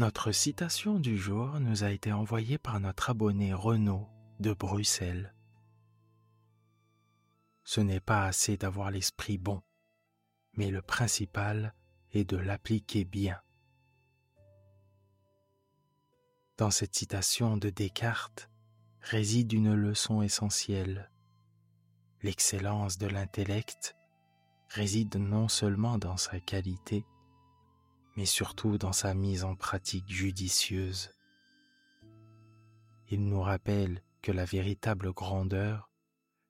Notre citation du jour nous a été envoyée par notre abonné Renaud de Bruxelles. Ce n'est pas assez d'avoir l'esprit bon, mais le principal est de l'appliquer bien. Dans cette citation de Descartes réside une leçon essentielle. L'excellence de l'intellect réside non seulement dans sa qualité, mais surtout dans sa mise en pratique judicieuse. Il nous rappelle que la véritable grandeur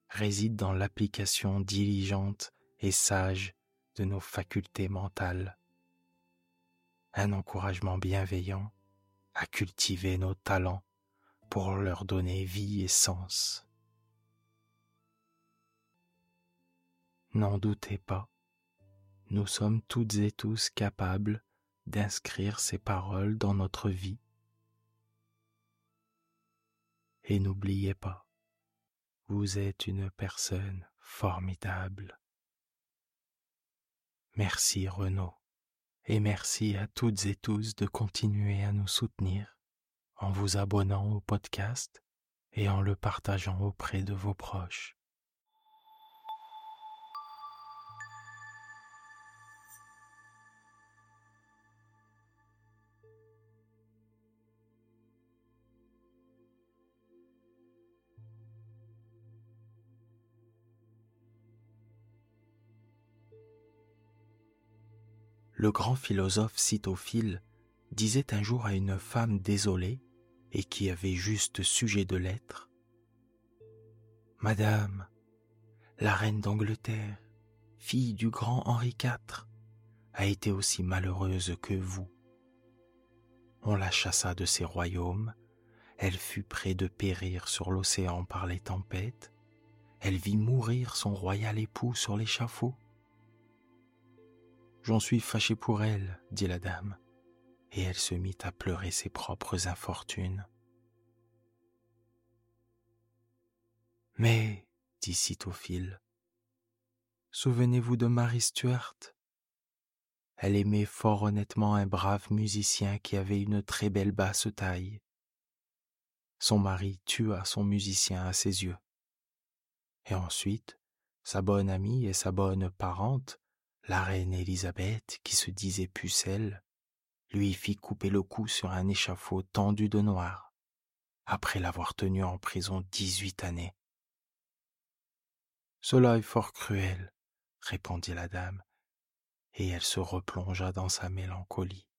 réside dans l'application diligente et sage de nos facultés mentales. Un encouragement bienveillant à cultiver nos talents pour leur donner vie et sens. N'en doutez pas, nous sommes toutes et tous capables d'inscrire ces paroles dans notre vie. Et n'oubliez pas, vous êtes une personne formidable. Merci Renaud, et merci à toutes et tous de continuer à nous soutenir en vous abonnant au podcast et en le partageant auprès de vos proches. Le grand philosophe Citophile disait un jour à une femme désolée et qui avait juste sujet de l'être Madame, la reine d'Angleterre, fille du grand Henri IV, a été aussi malheureuse que vous. On la chassa de ses royaumes, elle fut près de périr sur l'océan par les tempêtes, elle vit mourir son royal époux sur l'échafaud, J'en suis fâché pour elle, dit la dame, et elle se mit à pleurer ses propres infortunes. Mais, dit Sitophile, souvenez-vous de Marie Stuart? Elle aimait fort honnêtement un brave musicien qui avait une très belle basse taille. Son mari tua son musicien à ses yeux. Et ensuite, sa bonne amie et sa bonne parente la reine Élisabeth, qui se disait pucelle, lui fit couper le cou sur un échafaud tendu de noir, après l'avoir tenu en prison dix-huit années. Cela est fort cruel, répondit la dame, et elle se replongea dans sa mélancolie.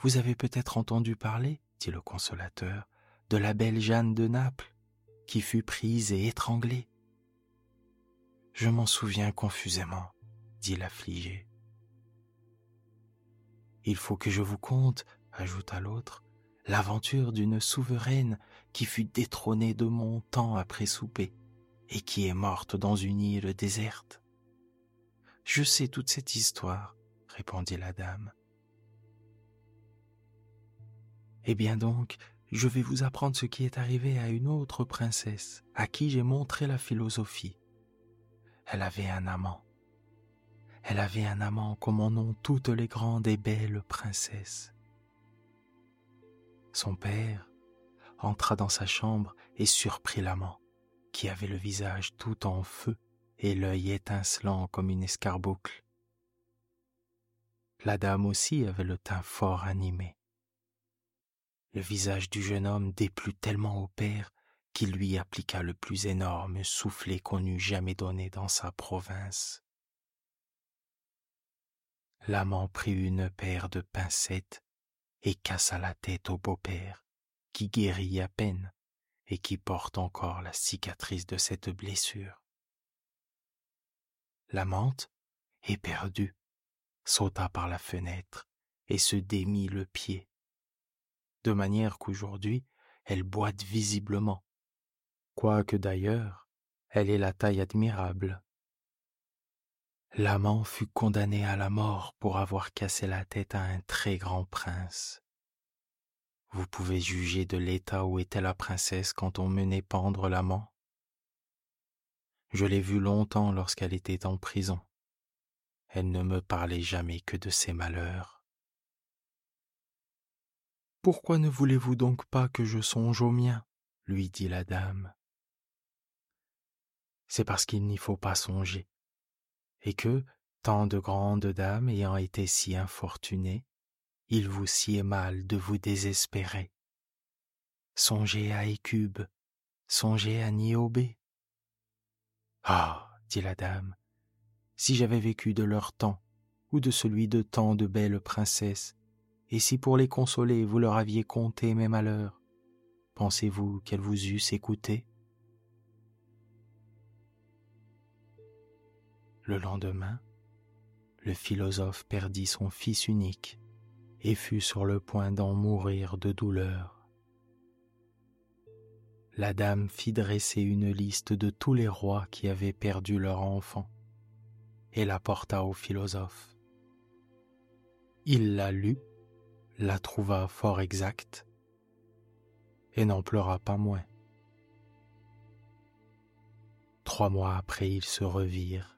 Vous avez peut-être entendu parler, dit le consolateur, de la belle Jeanne de Naples, qui fut prise et étranglée. Je m'en souviens confusément, dit l'affligé. Il faut que je vous conte, ajouta l'autre, l'aventure d'une souveraine qui fut détrônée de mon temps après souper et qui est morte dans une île déserte. Je sais toute cette histoire, répondit la dame. Eh bien donc, je vais vous apprendre ce qui est arrivé à une autre princesse, à qui j'ai montré la philosophie. Elle avait un amant. Elle avait un amant comme en ont toutes les grandes et belles princesses. Son père entra dans sa chambre et surprit l'amant, qui avait le visage tout en feu et l'œil étincelant comme une escarboucle. La dame aussi avait le teint fort animé. Le visage du jeune homme déplut tellement au père qu'il lui appliqua le plus énorme soufflet qu'on eût jamais donné dans sa province. L'amant prit une paire de pincettes et cassa la tête au beau-père, qui guérit à peine et qui porte encore la cicatrice de cette blessure. L'amante, éperdue, sauta par la fenêtre et se démit le pied, de manière qu'aujourd'hui elle boite visiblement, quoique d'ailleurs elle ait la taille admirable. L'amant fut condamné à la mort pour avoir cassé la tête à un très grand prince. Vous pouvez juger de l'état où était la princesse quand on menait pendre l'amant. Je l'ai vue longtemps lorsqu'elle était en prison. Elle ne me parlait jamais que de ses malheurs. Pourquoi ne voulez-vous donc pas que je songe au mien? lui dit la dame. C'est parce qu'il n'y faut pas songer, et que, tant de grandes dames ayant été si infortunées, il vous sied mal de vous désespérer. Songez à Écube, songez à Niobé. Ah, dit la dame, si j'avais vécu de leur temps, ou de celui de tant de belles princesses, et si pour les consoler vous leur aviez conté mes malheurs, pensez-vous qu'elles vous eussent écouté? Le lendemain, le philosophe perdit son fils unique et fut sur le point d'en mourir de douleur. La dame fit dresser une liste de tous les rois qui avaient perdu leur enfant et la porta au philosophe. Il la lut la trouva fort exacte et n'en pleura pas moins. Trois mois après ils se revirent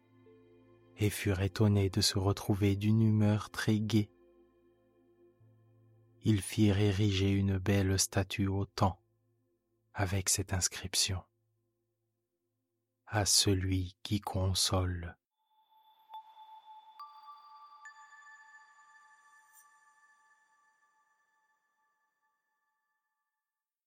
et furent étonnés de se retrouver d'une humeur très gaie. Ils firent ériger une belle statue au temps avec cette inscription À celui qui console